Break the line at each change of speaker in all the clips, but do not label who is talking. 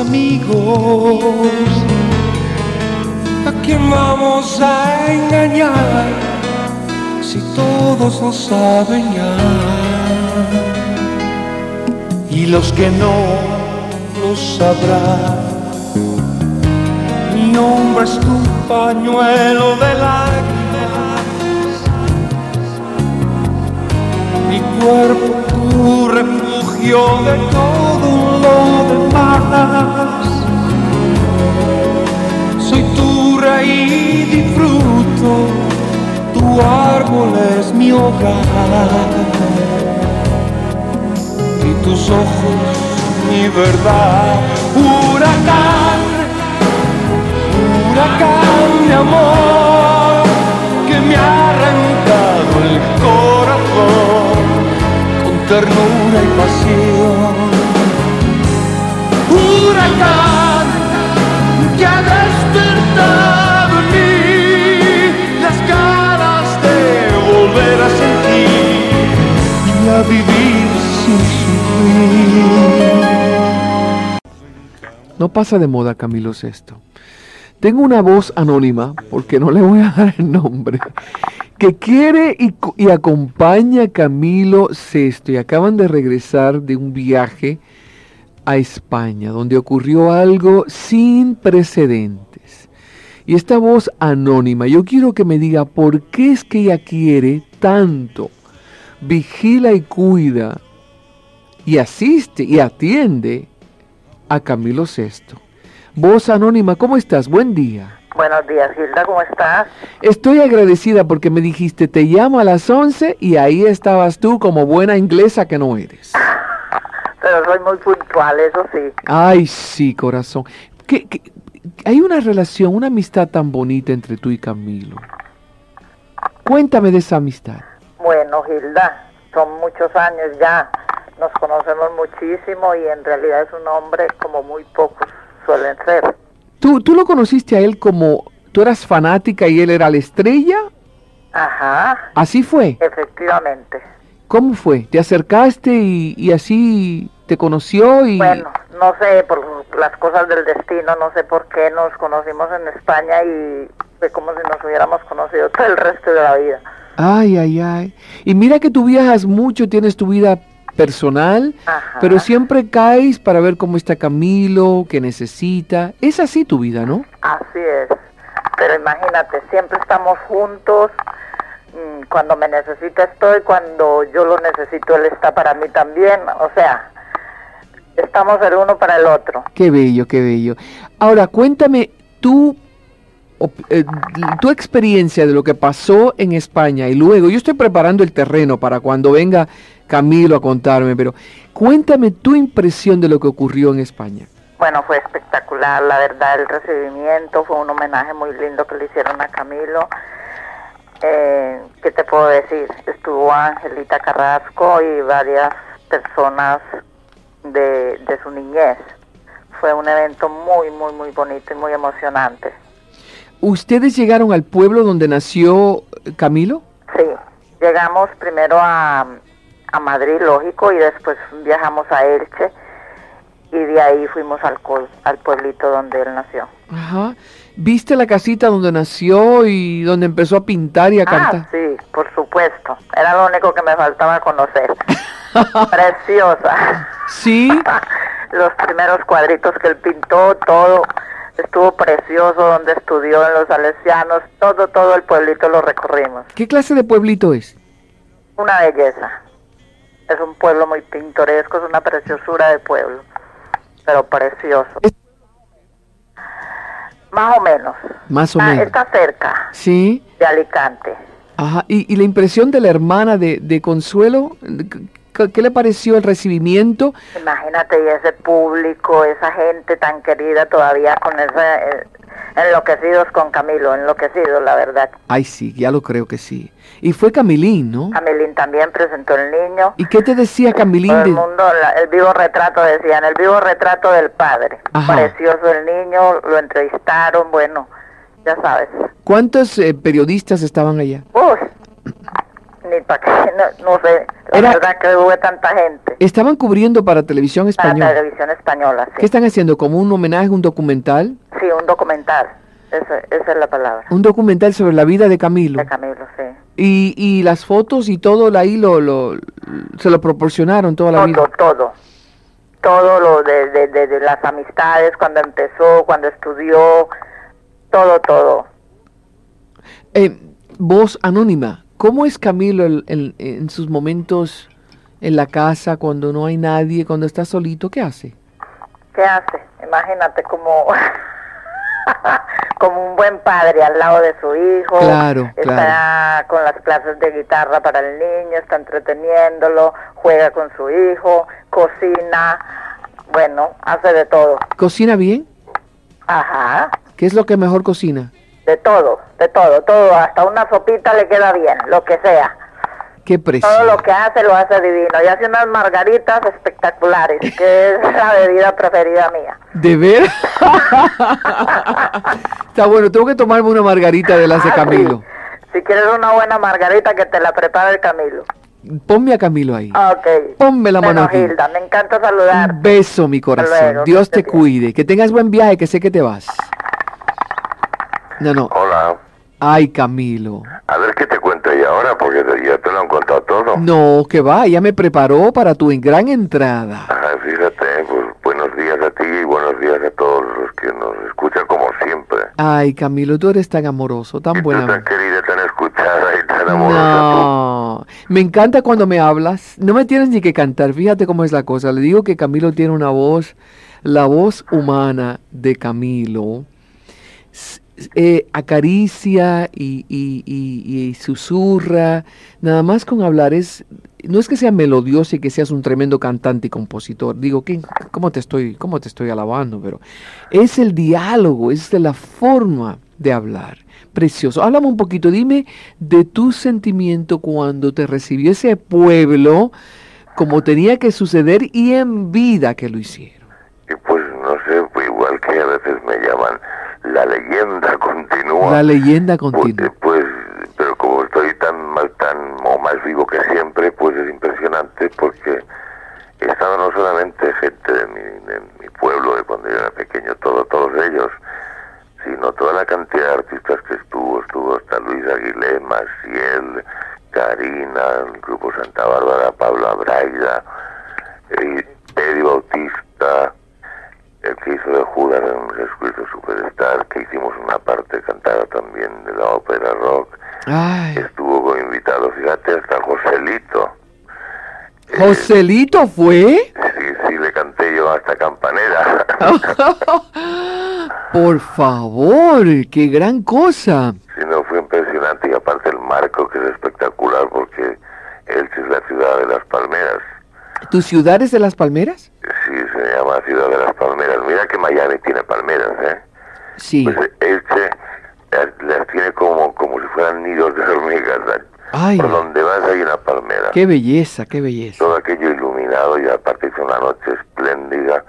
Amigos. ¿A quién vamos a engañar si todos lo saben ya? Y los que no lo sabrán mi nombre es tu pañuelo de lágrimas, mi cuerpo tu refugio de todo lo demás. Soy tu raíz y fruto, tu árbol es mi hogar. Y tus ojos mi verdad, huracán huracán de amor que me ha arrancado el corazón con ternura y pasión. Y a vivir sin sufrir.
No pasa de moda Camilo Sesto. Tengo una voz anónima, porque no le voy a dar el nombre, que quiere y, y acompaña a Camilo Sesto y acaban de regresar de un viaje a España, donde ocurrió algo sin precedentes. Y esta voz anónima, yo quiero que me diga por qué es que ella quiere tanto, vigila y cuida, y asiste y atiende a Camilo Sesto. Voz Anónima, ¿cómo estás? Buen día.
Buenos días, Hilda, ¿cómo estás?
Estoy agradecida porque me dijiste, te llamo a las 11 y ahí estabas tú como buena inglesa que no eres.
Pero soy muy puntual, eso sí.
Ay, sí, corazón. ¿Qué, qué, hay una relación, una amistad tan bonita entre tú y Camilo. Cuéntame de esa amistad.
Bueno, Hilda, son muchos años ya. Nos conocemos muchísimo y en realidad es un hombre como muy pocos suelen ser.
¿Tú, ¿Tú lo conociste a él como tú eras fanática y él era la estrella?
Ajá.
¿Así fue?
Efectivamente.
¿Cómo fue? ¿Te acercaste y, y así te conoció? y
Bueno, no sé, por las cosas del destino, no sé por qué nos conocimos en España y fue como si nos hubiéramos conocido todo el resto de la vida.
Ay, ay, ay. Y mira que tú viajas mucho, tienes tu vida personal,
Ajá.
pero siempre caes para ver cómo está Camilo, qué necesita. Es así tu vida, ¿no?
Así es. Pero imagínate, siempre estamos juntos. Mm, Cuando me necesita estoy, cuando yo lo necesito él está para mí también. O sea, estamos el uno para el otro.
Qué bello, qué bello. Ahora, cuéntame tú, eh, tu experiencia de lo que pasó en España y luego, yo estoy preparando el terreno para cuando venga Camilo a contarme, pero cuéntame tu impresión de lo que ocurrió en España.
Bueno, fue espectacular, la verdad, el recibimiento fue un homenaje muy lindo que le hicieron a Camilo. Eh, ¿Qué te puedo decir? Estuvo Angelita Carrasco y varias personas de, de su niñez. Fue un evento muy, muy, muy bonito y muy emocionante.
¿Ustedes llegaron al pueblo donde nació Camilo?
Sí, llegamos primero a, a Madrid, lógico, y después viajamos a Elche y de ahí fuimos al, al pueblito donde él nació.
Ajá. ¿Viste la casita donde nació y donde empezó a pintar y a
Ah,
cantar?
sí, por supuesto. Era lo único que me faltaba conocer. Preciosa.
Sí.
Los primeros cuadritos que él pintó, todo estuvo precioso donde estudió en los Salesianos, todo, todo el pueblito lo recorrimos.
¿Qué clase de pueblito es?
Una belleza. Es un pueblo muy pintoresco, es una preciosura de pueblo, pero precioso. Más o menos.
Más o
Ah,
menos.
está cerca
Sí.
de Alicante.
Ajá, ¿y, y la impresión de la hermana de, de Consuelo? ¿Qué, qué le pareció el recibimiento?
Imagínate, y ese público, esa gente tan querida todavía con ese... eh, enloquecidos con Camilo, enloquecidos, la verdad.
Ay, sí, ya lo creo que sí. Y fue Camilín, ¿no?
Camilín también presentó el niño.
¿Y qué te decía Camilín?
Todo el mundo, la- el vivo retrato, decían, el vivo retrato del padre.
Ajá.
Precioso el niño, lo entrevistaron, bueno, ya sabes.
¿Cuántos eh, periodistas estaban allá?
Uf, ni para qué, no, no sé, la
Era-
verdad que hubo tanta gente.
Estaban cubriendo para televisión
Para
española.
televisión española, sí.
¿Qué están haciendo? ¿Como un homenaje, un documental?
Sí, un documental, esa, esa es la palabra.
Un documental sobre la vida de Camilo.
De Camilo, sí.
Y, y las fotos y todo ahí lo, lo, se lo proporcionaron toda la
Todo,
vida.
todo. Todo lo de, de, de- de las amistades, cuando empezó, cuando estudió, todo, todo.
Eh, voz anónima, ¿cómo es Camilo el- el- en sus momentos en la casa, cuando no hay nadie, cuando está solito? ¿Qué hace?
¿Qué hace? Imagínate como, como un buen padre al lado de su hijo.
Claro,
Está con las clases de guitarra para el niño, está entreteniéndolo, juega con su hijo, cocina, bueno, hace de todo.
¿Cocina bien?
Ajá,
¿Qué es lo que mejor cocina?
de todo, de todo, todo, hasta una sopita le queda bien, lo que sea.
Qué precio.
Todo lo que hace lo hace divino y hace unas margaritas espectaculares, que es la bebida preferida mía.
¿De ver? Está bueno, tengo que tomarme una margarita de las de
Ah, sí.
Camilo.
Si quieres una buena margarita, que te la prepare el Camilo.
Ponme a Camilo ahí.
Ok.
Ponme la mano
Bueno,
aquí.
Hilda, me encanta saludar.
Un beso, mi corazón.
luego,
Dios te cuide. Que tengas buen viaje, que sé que te vas. No, no.
Hola.
Ay, Camilo.
A ver qué te cuento y ahora, porque ya te lo han contado todo.
No, que va, ya me preparó para tu gran entrada.
Ajá, fíjate, pues buenos días a ti y buenos días a todos los que nos escuchan como siempre.
Ay, Camilo, tú eres tan amoroso,
y
tan
tú
buena.
tan querida, tan escuchada y tan amorosa
No, me encanta cuando me hablas. No me tienes ni que cantar. Fíjate cómo es la cosa. Le digo que Camilo tiene una voz, la voz humana de Camilo. Eh, acaricia y, y- y- susurra. Nada más con hablar es. No es que sea melodioso y que seas un tremendo cantante y compositor. Digo, ¿qué, cómo, te estoy, ¿cómo te estoy alabando? Pero es el diálogo, es de la forma de hablar. Precioso. Háblame un poquito, dime de tu sentimiento cuando te recibió ese pueblo, como tenía que suceder y en vida que lo hicieron.
Y pues no sé, igual que a veces me llaman, la leyenda continúa.
La leyenda
Pues,
continua.
pues, pero como estoy tan mal, tan o más vivo que siempre, pues es impresionante porque estaba no solamente gente de mi, de mi pueblo, de cuando yo era pequeño, todo, todos ellos, sino toda la cantidad de artistas que estuvo, estuvo hasta Luis Aguilé, Maciel, Karina, el grupo Santa Bárbara, Pablo Abraida, eh, Eddie Bautista, el que hizo de Judas en un Jesucristo Superstar, que hicimos una parte cantada también de la ópera rock,
Ay,
estuvo como invitado, fíjate, hasta Joselito. Eh,
Joselito fue.
Sí, sí, le canté yo hasta campanera.
Por favor, qué gran cosa.
sí, no, fue impresionante y aparte el marco que es espectacular porque Elche es la ciudad de las palmeras.
¿Tu ciudad es de las palmeras?
Sí, se llama ciudad de las palmeras. Mira que Miami tiene palmeras, ¿eh?
Sí.
Pues Elche las, las tiene como, como si fueran nidos de hormigas. ¿eh?
Ay,
Por donde vas hay una palmera.
qué belleza, qué belleza.
Todo aquello iluminado y aparte hizo una noche espléndida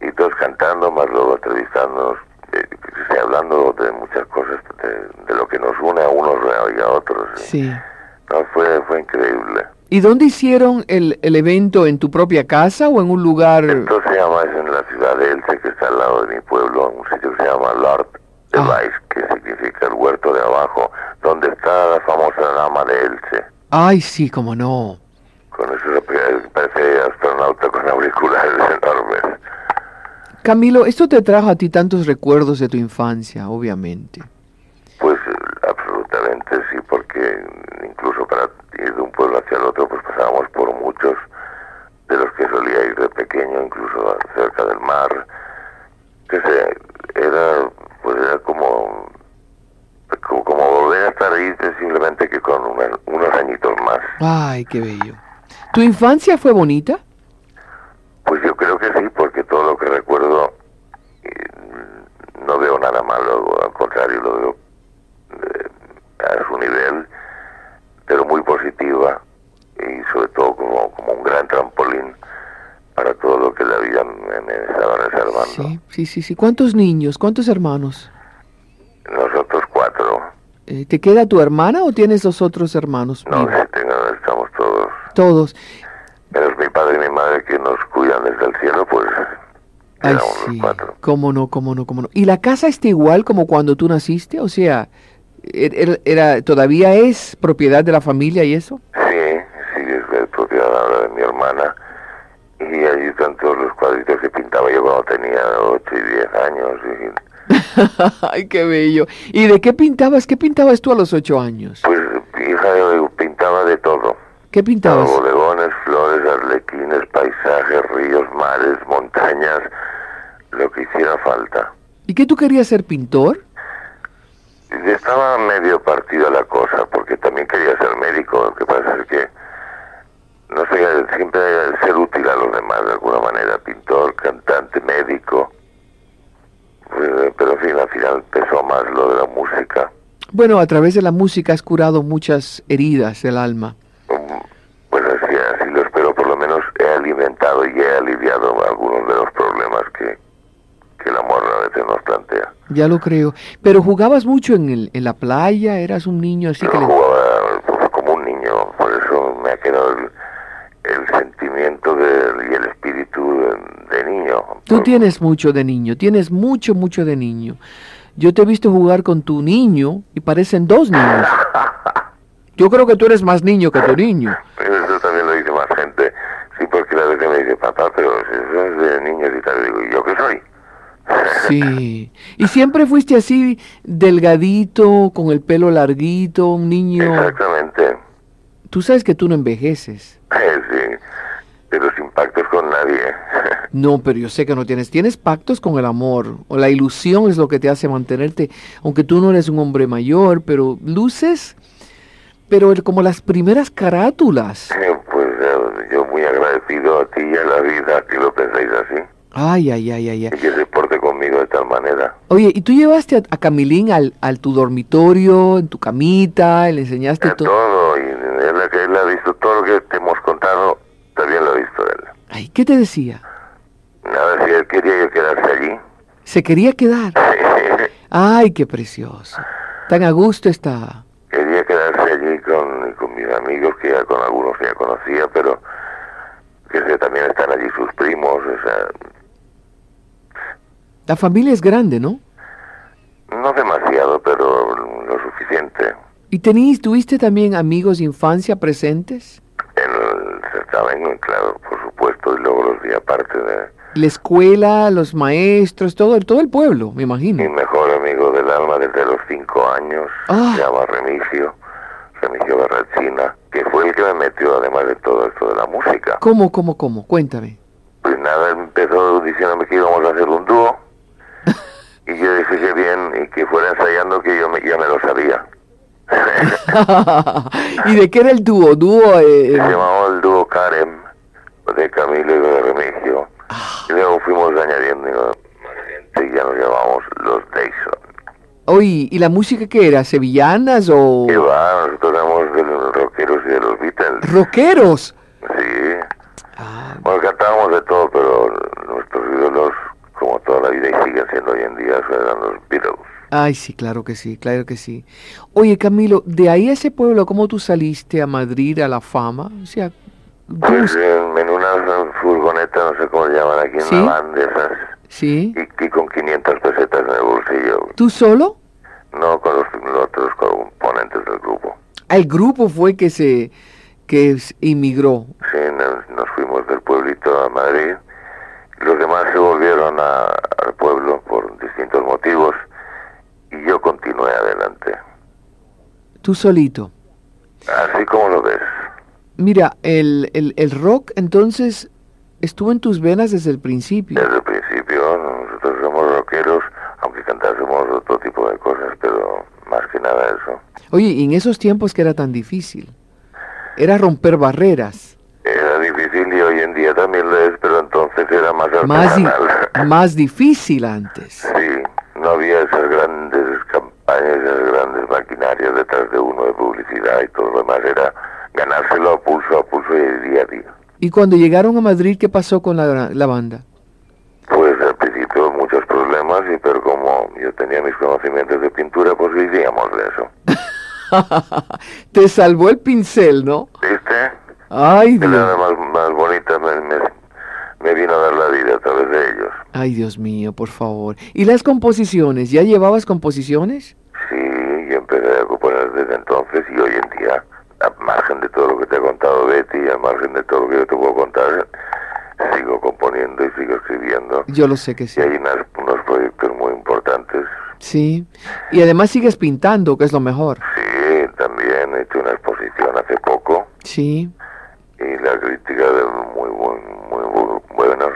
y todos cantando, más luego entrevistándonos, eh, sea, hablando de muchas cosas, de, de lo que nos une a unos y a otros.
Sí.
No, fue, fue increíble.
¿Y dónde hicieron el, el evento? ¿En tu propia casa o en un lugar?
Esto se llama, es en la ciudad de Elche, que está al lado de mi pueblo, un sitio que se llama Lord de
Ah.
Que significa el huerto de abajo, donde está la famosa dama de Elche.
Ay, sí, cómo no.
Con eso parece- astronauta con auriculares enormes.
Camilo, esto te trajo a ti tantos recuerdos de tu infancia, obviamente.
Pues absolutamente sí, porque incluso hacia el otro, pues pasábamos por muchos de los que solía ir de pequeño, incluso cerca del mar, que se, era, pues era como, como, como volver a estar ahí simplemente que con una- unos añitos más.
Ay, qué bello. ¿Tu infancia fue bonita?
Pues yo creo que sí, porque todo lo que recuerdo eh, no veo nada malo, al contrario, lo veo eh, a su nivel, pero muy positiva y sobre todo como, como un gran trampolín para todo lo que la vida me, me estaba reservando.
Sí, sí, sí, sí. ¿Cuántos niños? ¿Cuántos hermanos?
Nosotros cuatro,
Eh, ¿Te queda tu hermana o tienes dos otros hermanos?
no sé, tengo- estamos todos,
Todos.
menos mi padre y mi madre que nos cuidan desde el cielo, pues
Ay, sí.
los cuatro.
Cómo no, cómo no, cómo no. ¿Y la casa está igual como cuando tú naciste? O sea, er- er- era, ¿todavía es propiedad de la familia y eso?
Propiedad ahora de mi hermana. Y allí están todos los cuadritos que pintaba yo cuando tenía 8 y 10 años. Y,
Ay, qué bello. ¿Y de qué pintabas? ¿Qué pintabas tú a los ocho años?
pues, hija, pintaba de todo.
¿Qué pintabas?
Bodegones, flores, arlequines, paisajes, ríos, mares, montañas, lo que hiciera falta.
¿Y qué tú querías ser pintor?
Estaba medio partida la cosa, porque también quería ser médico. Lo que pasa es que, no sé, siempre ser útil a los demás de alguna manera. Pintor, cantante, médico. Pues, pero en fin, al final pesó más lo de la música.
Bueno, a través de la música has curado muchas heridas del alma.
Mm, Pues así, así lo espero, por lo menos he alimentado y he aliviado algunos de los problemas que, que el amor a veces nos plantea.
Ya lo creo. Pero jugabas mucho en, el, en la playa, eras un niño así que... le-
jugaba pues, como un niño, por eso me ha quedado el, el sentimiento de- y el espíritu de, de niño.
Tú tienes mucho de niño, tienes mucho, mucho de niño. Yo te he visto jugar con tu niño y parecen dos niños. Yo creo que tú eres más niño que tu niño.
Eso también lo dice más gente. Sí, porque la vez que me dice, papá, pero si eso es de niños y tal, digo, ¿y yo qué soy?
Sí. Y siempre fuiste así delgadito, con el pelo larguito, un niño.
Exactamente.
Tú sabes que tú no envejeces.
sí, pero sin pactos con nadie.
No, pero yo sé que no tienes. Tienes pactos con el amor. O la ilusión es lo que te hace mantenerte. Aunque tú no eres un hombre mayor, pero luces. Pero el- como las primeras carátulas.
pues eh, yo muy agradecido a ti y a la vida que lo penséis así
Ay, ay, ay, ay, ay.
y que se porte conmigo de tal manera.
Oye, ¿y tú llevaste a, a Camilín al, al tu dormitorio, en tu camita, le enseñaste todo?
todo, y él, él ha visto todo lo que te hemos contado, también lo ha visto él.
Ay, ¿qué te decía?
Nada, si él quería yo quedarse allí.
Se quería quedar. Ay, qué precioso. Tan a gusto estaba.
quería quedarse allí con, con mis amigos, que ya con algunos ya conocía, pero que sé, también están allí sus primos, o sea,
La familia es grande, ¿no?
no demasiado, pero lo suficiente.
¿Y tenías, tuviste también amigos de infancia presentes?
En el certamen, claro, por supuesto, y luego los di aparte de
La escuela, los maestros, todo, todo el pueblo, me
mi
imagino.
mejor amigo del alma desde los cinco años,
Ah.
se llama Remigio, Remigio Barrachina, que fue el que me metió, además de todo esto de la música.
¿Cómo, cómo, cómo? Cuéntame.
Pues nada, empezó diciéndome que íbamos a hacer un dúo. y yo dije que bien, y que fuera ensayando que yo me- ya me lo sabía.
¿Y de qué era el dúo? ¿Dúo? eh,
Se
eh,
llamaba el dúo Karem, de Camilo y de Remigio. Y luego fuimos añadiendo y ya nos llamamos los Dayson.
Oye, ¿y la música qué era? ¿Sevillanas o
Y va, nosotros éramos de los rockeros y de los Beatles.
rockeros?
Sí.
Ah,
Bueno, cantábamos de todo, pero nuestros ídolos, como toda la vida y siguen siendo hoy en día, eran los Beatles.
Ay, sí, claro que sí, claro que sí. Oye, Camilo, de ahí a ese pueblo, ¿cómo tú saliste a Madrid a la fama? O sea, ¿cómo
Pues en, en una furgoneta, no sé cómo le llaman aquí,
¿Sí?
una van de esas,
¿sí?
y, y con 500 pesetas en el bolsillo,
¿Tú solo?
no con los, los otros componentes del grupo.
El grupo fue que se que inmigró.
Sí, nos, nos fuimos del pueblito a Madrid, los demás se volvieron a- al pueblo por distintos motivos, y yo continué adelante.
Tú solito.
Así como lo ves.
Mira, el, el, el rock entonces estuvo en tus venas desde el principio.
Desde el principio, nosotros somos rockeros, aunque cantásemos otro tipo de cosas, pero más que nada eso.
Oye, y en esos tiempos que era tan difícil, era romper barreras,
Era difícil y hoy en día también lo es, pero entonces era más
más, di- más difícil antes.
Sí, no había esas grandes campañas, esas grandes maquinarias detrás de uno de publicidad y todo lo demás. Era ganárselo a pulso a y
cuando llegaron a Madrid, ¿qué pasó con la, la banda?
Pues al principio muchos problemas, y pero como yo tenía mis conocimientos de pintura, pues vivíamos de eso.
Te salvó el pincel, ¿no?
¿Viste?
Ay, Dios.
más, más bonita me, me- me vino a dar la vida a través de ellos.
Ay, Dios mío, por favor. ¿Y las composiciones? ¿Ya llevabas composiciones?
Sí, y empecé a componer desde entonces y hoy en día, a margen de todo lo que te ha contado Betty, y a margen de todo lo que yo te puedo contar, sigo componiendo y sigo escribiendo.
Yo lo sé que sí.
Y hay unas- unos proyectos muy importantes.
Sí. Y además sigues pintando, que es lo mejor.
Sí, también he hecho una exposición hace poco
Sí.
y la crítica de muy, buen, muy bu- buenos,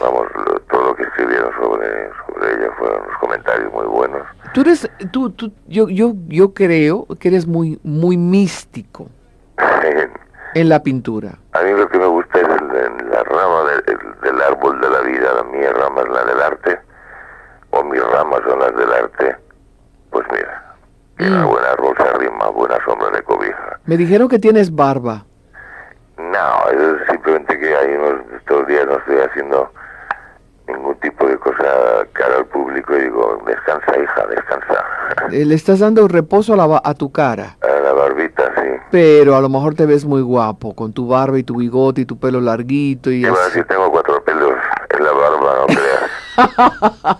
vamos, lo- todo lo que escribieron sobre, sobre ella fueron unos comentarios muy buenos.
Tú eres, tú, tú, yo, yo, yo creo que eres muy, muy místico en la pintura.
A mí lo que me gusta es el- el- la rama de- el- del árbol de la vida. La mía rama es la del arte, o mis ramas son las del arte. Pues mira, que
Mm.
buen árbol se arrima, buena sombra de cobija.
Me dijeron que tienes barba.
No, es simplemente que hay unos, estos días no estoy haciendo ningún tipo de cosa cara al público y digo, descansa hija, descansa.
Eh, Le estás dando reposo a, la, a tu cara.
A la barbita.
Pero a lo mejor te ves muy guapo, con tu barba y tu bigote y tu pelo larguito y
bueno,
así.
si tengo cuatro pelos en la barba, no creas.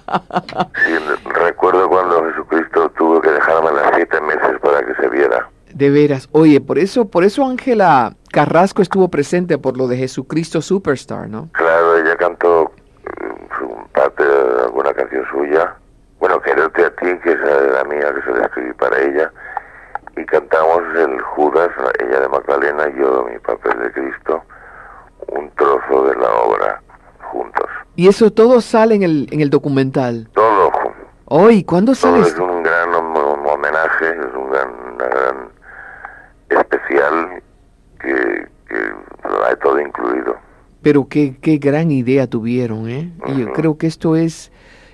Sí, recuerdo cuando Jesucristo tuvo que dejarme las siete meses para que se viera.
De veras. Oye, por eso, por eso Ángela Carrasco estuvo presente por lo de Jesucristo Superstar, ¿no?
Claro, ella cantó su parte de alguna canción suya. Bueno, Quererte a ti, que era la mía, que se la escribí para ella. Y cantamos el Judas, ella de Magdalena, yo mi papel de Cristo, un trozo de la obra juntos.
Y eso todo sale en el, en el documental.
Todo.
Hoy, ¿cuándo
Todo
sale
es
esto?
un gran hom- homenaje, es un gran, una gran especial que, que lo hay todo incluido.
Pero qué, qué gran idea tuvieron, ¿eh? Y yo
Ujú.
creo que esto es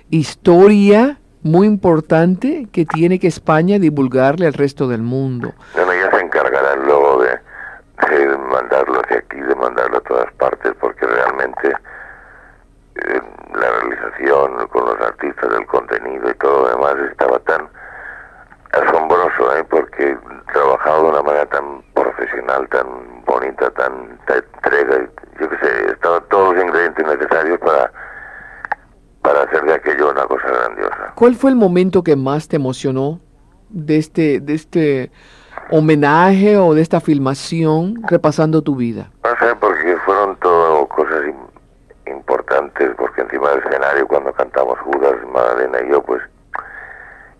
historia muy importante que tiene que España divulgarle al resto del mundo.
Bueno, ya se encargarán luego de, de mandarlo hacia aquí, de mandarlo a todas partes, porque realmente con los artistas del contenido y todo lo demás estaba tan asombroso, ¿eh? porque trabajaba de una manera tan profesional, tan bonita, tan, tan entrega, yo qué sé, estaban todos los ingredientes necesarios para, para hacer de aquello una cosa grandiosa.
¿Cuál fue el momento que más te emocionó de este, de este homenaje o de esta filmación repasando tu vida?
No sé, porque fueron todo cosas encima del escenario cuando cantamos Judas, Magdalena y yo, pues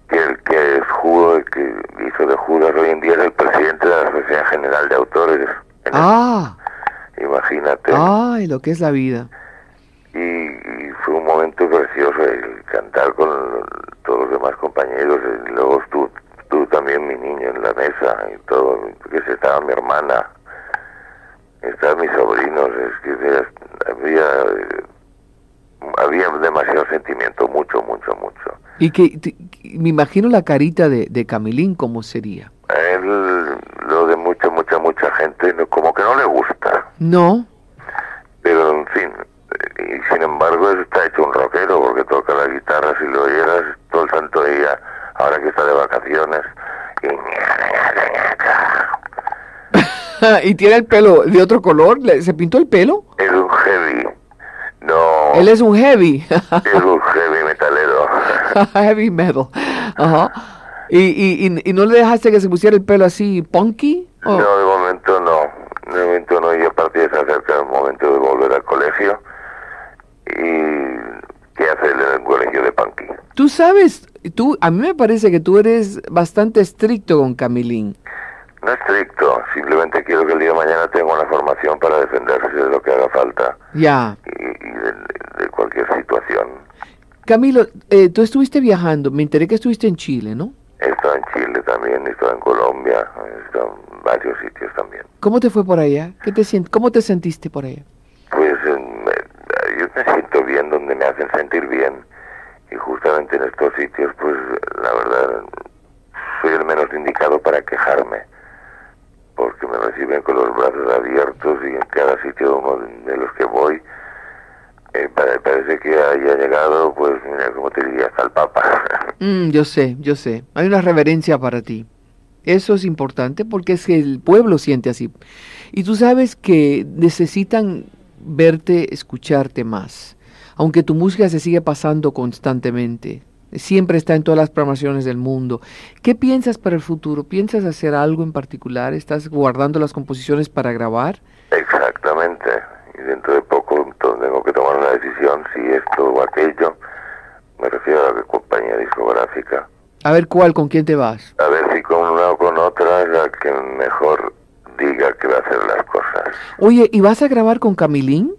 que el que es Judas, el que hizo de Judas hoy en día es el presidente de la Sociedad General de Autores.
Ah,
el- imagínate.
ay, lo que es la vida.
Y, y fue un momento precioso el cantar con todos los demás compañeros. Y luego tú, tú también, mi niño, en la mesa y todo. Porque se estaba mi hermana, estaban mis sobrinos. Es que había, había demasiado sentimiento, mucho, mucho, mucho.
Y que te- me imagino la carita de, de Camilín, ¿cómo sería?
A él, lo de mucha, mucha, mucha gente, no- como que no le gusta.
No,
Pero en fin, y sin embargo está hecho un rockero porque toca la guitarra, si lo oyeras todo el santo día, ahora que está de vacaciones, y
y tiene el pelo de otro color, ¿Le- ¿se pintó el pelo?
es un heavy,
Él es un heavy,
es un heavy metalero.
heavy metal. Ajá. ¿Y, y, y, y no le dejaste que se pusiera el pelo así punky? ¿O-
No, de momento no, de momento no, y aparte se acerca el momento de volver al colegio, y ¿qué hace él en el colegio de Punky?
Tú sabes, tú, a mí me parece que tú eres bastante estricto con Camilín.
No estricto, simplemente quiero que el día de mañana tenga una formación para defenderse de lo que haga falta.
Ya.
y, y de, de cualquier situación.
Camilo, eh, tú estuviste viajando, me enteré que estuviste en Chile, ¿no?
también, he estado en Colombia, he estado en varios sitios también.
¿Cómo te fue por allá? ¿Qué te ¿Cómo te sentiste por allá?
Pues en- me- yo me siento bien donde me hacen sentir bien y justamente en estos sitios pues la verdad soy el menos indicado para quejarme porque me reciben con los brazos abiertos y en cada sitio de- los que voy eh, pare- parece que haya llegado pues mira como te diría hasta el Papa
Mm, yo sé, yo sé. Hay una reverencia para ti. Eso es importante porque es que el pueblo siente así. Y tú sabes que necesitan verte, escucharte más. Aunque tu música se sigue pasando constantemente. Siempre está en todas las programaciones del mundo. ¿Qué piensas para el futuro? ¿Piensas hacer algo en particular? ¿Estás guardando las composiciones para grabar?
exactamente y dentro de poco tengo que tomar una decisión si esto o aquello me refiero a la compañía discográfica
A ver cuál, con quién te vas.
A ver si con una o con otra la que mejor diga que va a hacer las cosas.
Oye, ¿y vas a grabar con Camilín?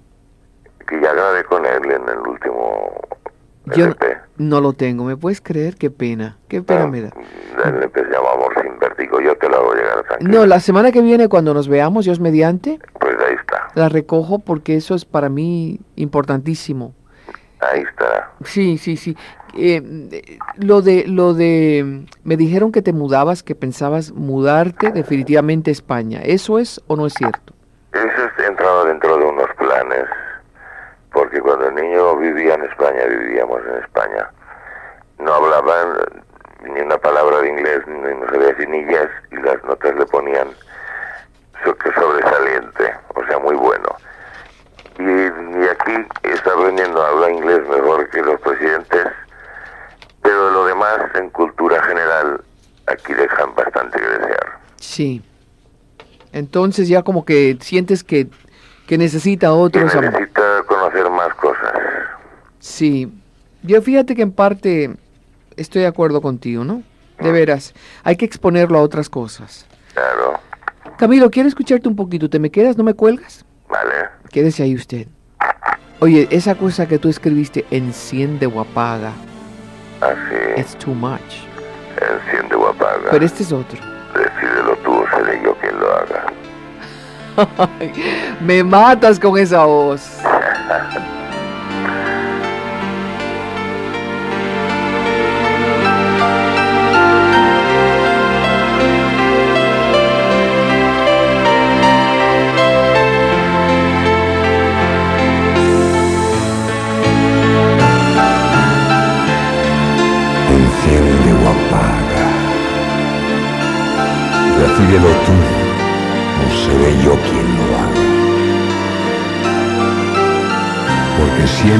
Que ya grabé con él en el último
Yo no lo tengo, ¿me puedes creer? Qué pena, qué pena me da.
El LP se llama Amor sin Vértigo. Yo te lo hago llegar tranquilo.
No, la semana que viene cuando nos veamos, Dios mediante,
Pues ahí está.
la recojo porque eso es para mí importantísimo.
Ahí estará.
Sí, sí, sí. Eh, eh, lo de, lo de, me dijeron que te mudabas, que pensabas mudarte definitivamente a España. ¿Eso es o no es cierto?
Eso es entrado dentro de unos planes. Porque cuando el niño vivía en España, vivíamos en España, no hablaban ni una palabra de inglés, ni no sabía decir ni yes, y las notas le ponían so- que sobresaliente, o sea, muy bueno. Y, y aquí está aprendiendo a hablar inglés mejor que los presidentes, pero lo demás, en cultura general, aquí dejan bastante que desear.
Sí. Entonces ya como que sientes que, que necesita otros
necesita cosas.
Sí. Yo fíjate que en parte estoy de acuerdo contigo, ¿no? De veras, hay que exponerlo a otras cosas.
Claro,
Camilo, quiero escucharte un poquito. ¿Te me quedas? ¿No me cuelgas?
vale.
Quédese ahí usted. Oye, esa cosa que tú escribiste, enciende o apaga,
Así,
it's too much.
enciende o apaga.
Pero este es otro.
Decídelo tú seré yo quien lo haga.
me matas con esa voz.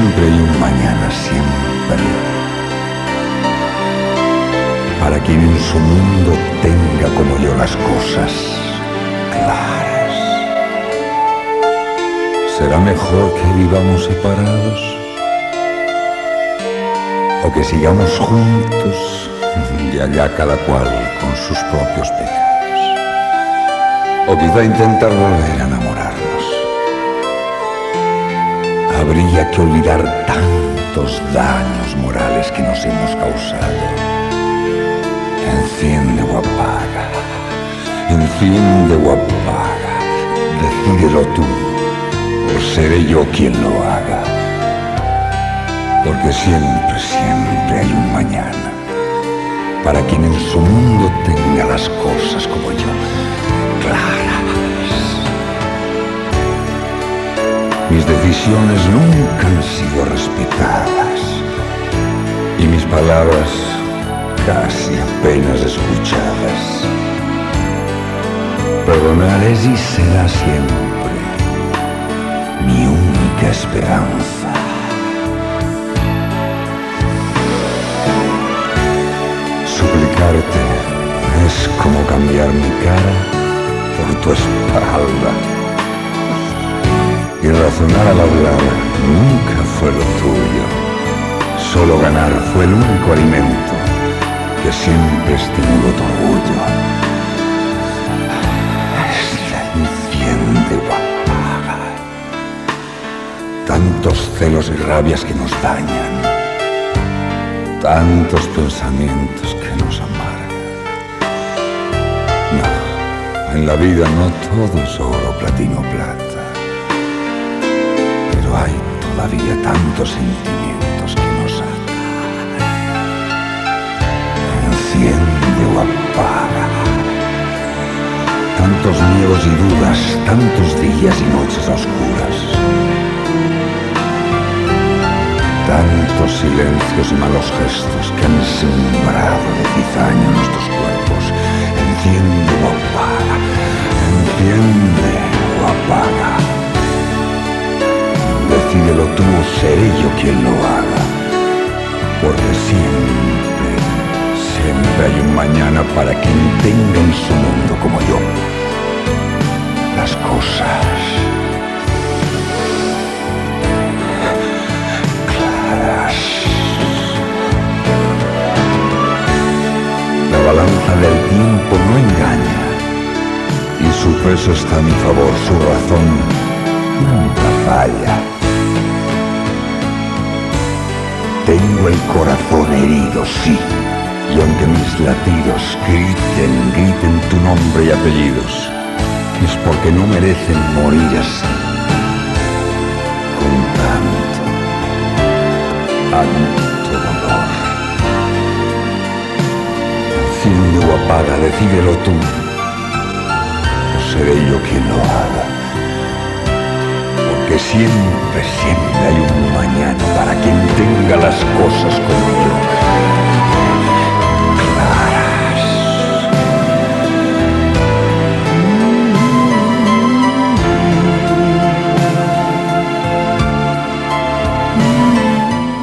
un mañana, siempre. Para quien en su mundo tenga como yo las cosas claras. ¿Será mejor que vivamos separados? o que sigamos juntos y allá cada cual con sus propios pecados. O quizá intentar volver a Habría que olvidar tantos daños morales que nos hemos causado. Enciende o apaga, enciende o apaga, decídelo tú, o seré yo quien lo haga porque siempre, siempre hay un mañana para quien en su mundo tenga las cosas como yo. Mis decisiones nunca han sido respetadas y mis palabras casi apenas escuchadas. Perdonar es y será siempre mi única esperanza. Suplicarte es como cambiar mi cara por tu espalda. Y razonar al hablar nunca fue lo tuyo. Solo ganar fue el único alimento que siempre estimuló tu orgullo. Esta enciende o apaga. Tantos celos y rabias que nos dañan tantos pensamientos que nos amargan. en la vida no todo es oro, platino, plata. Hay todavía tantos sentimientos que nos atan. Enciende o apaga. Tantos miedos y dudas, tantos días y noches oscuras. Tantos silencios y malos gestos que han sembrado de cizaña nuestros cuerpos. Enciende o apaga, enciende o apaga. Decídelo tú, seré yo quien lo haga. Porque siempre, siempre hay un mañana para quien tenga en su mundo como yo. Las cosas claras. La balanza del tiempo no engaña y su peso está a mi favor, su razón nunca falla. Tengo el corazón herido, sí, y aunque mis latidos griten, griten tu nombre y apellidos, es porque no merecen morir así, con tanto, tanto dolor. Enciende o apaga, decídelo tú, o seré yo quien lo haga. Siempre, siempre hay un mañana para quien tenga las cosas como yo. Claras.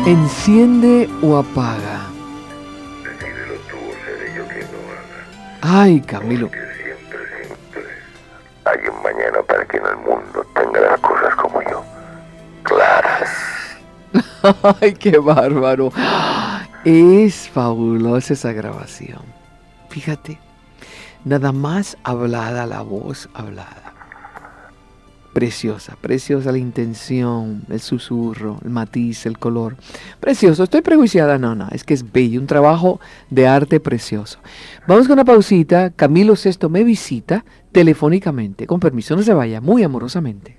Enciende o apaga.
Decídelo tú o seré yo quien lo haga.
Ay, Camilo. Ay, qué bárbaro. Es fabulosa esa grabación. Fíjate, nada más hablada la voz hablada. Preciosa, preciosa la intención, el susurro, el matiz, el color. Precioso, estoy prejuiciada, no, no, es que es bello, un trabajo de arte precioso. Vamos con una pausita, Camilo Sesto me visita telefónicamente, con permiso, no se vaya, muy amorosamente.